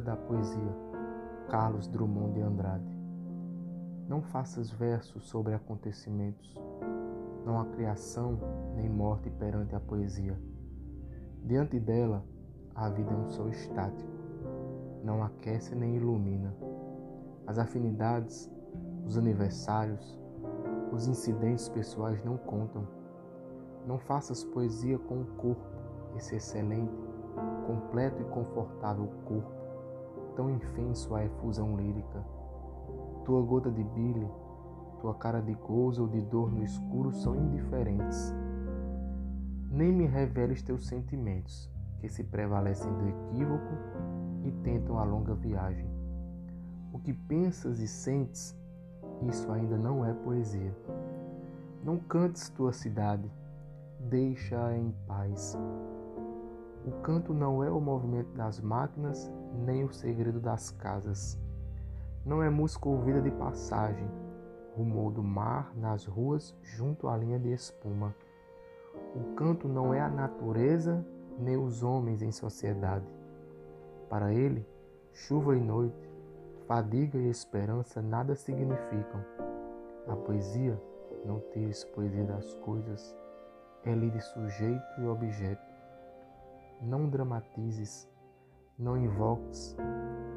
da poesia, Carlos Drummond de Andrade. Não faças versos sobre acontecimentos. Não há criação nem morte perante a poesia. Diante dela, a vida é um sol estático. Não aquece nem ilumina. As afinidades, os aniversários, os incidentes pessoais não contam. Não faças poesia com o corpo, esse excelente, completo e confortável corpo, tão infenso à efusão lírica. Tua gota de bile, tua cara de gozo ou de dor no escuro são indiferentes. Nem me reveles teus sentimentos, que se prevalecem do equívoco e tentam a longa viagem. O que pensas e sentes isso ainda não é poesia. Não cantes tua cidade, deixa-a em paz. O canto não é o movimento das máquinas, nem o segredo das casas. Não é música ouvida de passagem, rumor do mar nas ruas junto à linha de espuma. O canto não é a natureza, nem os homens em sociedade. Para ele, chuva e noite, Fadiga e esperança nada significam. A poesia, não tires poesia das coisas, é lhe de sujeito e objeto. Não dramatizes, não invoques,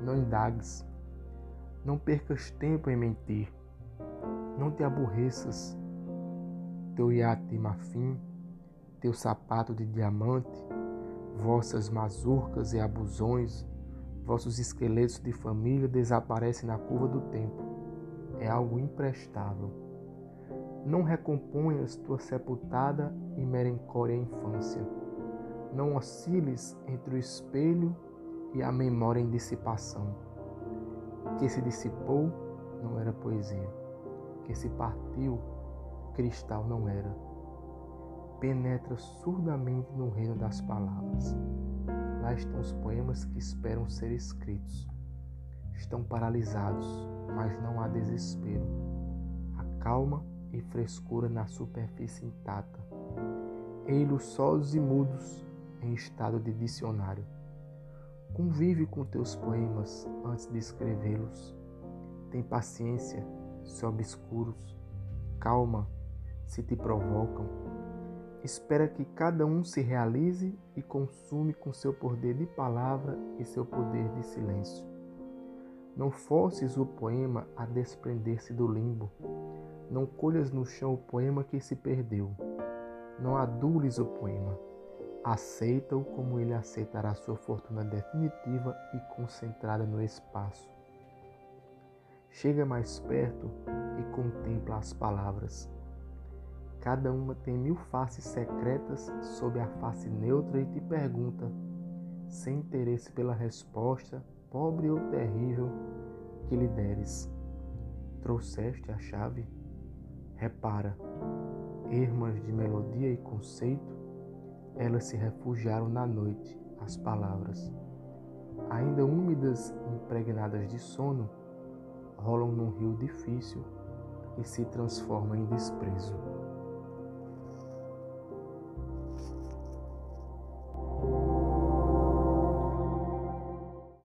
não indagues, não percas tempo em mentir, não te aborreças. Teu iate marfim, teu sapato de diamante, vossas mazurcas e abusões, Vossos esqueletos de família desaparecem na curva do tempo. É algo imprestável. Não recomponhas tua sepultada e merencória infância. Não osciles entre o espelho e a memória em dissipação. Que se dissipou não era poesia. Que se partiu, cristal não era. Penetra surdamente no reino das palavras. Lá estão os poemas que esperam ser escritos. Estão paralisados, mas não há desespero. Há calma e frescura na superfície intacta. Ei-los sós e mudos em estado de dicionário. Convive com teus poemas antes de escrevê-los. Tem paciência se obscuros. Calma se te provocam espera que cada um se realize e consume com seu poder de palavra e seu poder de silêncio. Não forces o poema a desprender-se do limbo. Não colhas no chão o poema que se perdeu. Não adules o poema. Aceita-o como ele aceitará sua fortuna definitiva e concentrada no espaço. Chega mais perto e contempla as palavras. Cada uma tem mil faces secretas sob a face neutra e te pergunta, sem interesse pela resposta, pobre ou terrível, que lhe deres. Trouxeste a chave? Repara, ermas de melodia e conceito, elas se refugiaram na noite, as palavras. Ainda úmidas e impregnadas de sono, rolam num rio difícil e se transformam em desprezo.